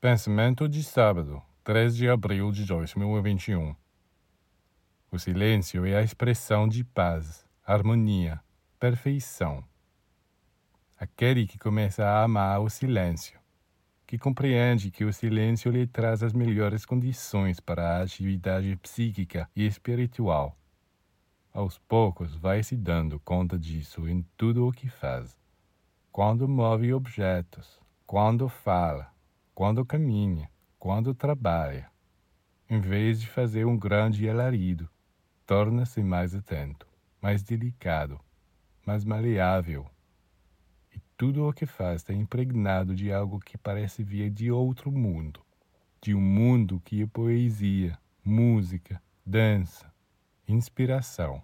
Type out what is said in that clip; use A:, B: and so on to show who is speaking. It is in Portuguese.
A: Pensamento de sábado, 3 de abril de 2021. O silêncio é a expressão de paz, harmonia, perfeição. Aquele que começa a amar o silêncio, que compreende que o silêncio lhe traz as melhores condições para a atividade psíquica e espiritual. Aos poucos vai se dando conta disso em tudo o que faz. Quando move objetos, quando fala, quando caminha, quando trabalha. Em vez de fazer um grande alarido, torna-se mais atento, mais delicado, mais maleável. E tudo o que faz está impregnado de algo que parece vir de outro mundo, de um mundo que é poesia, música, dança, inspiração.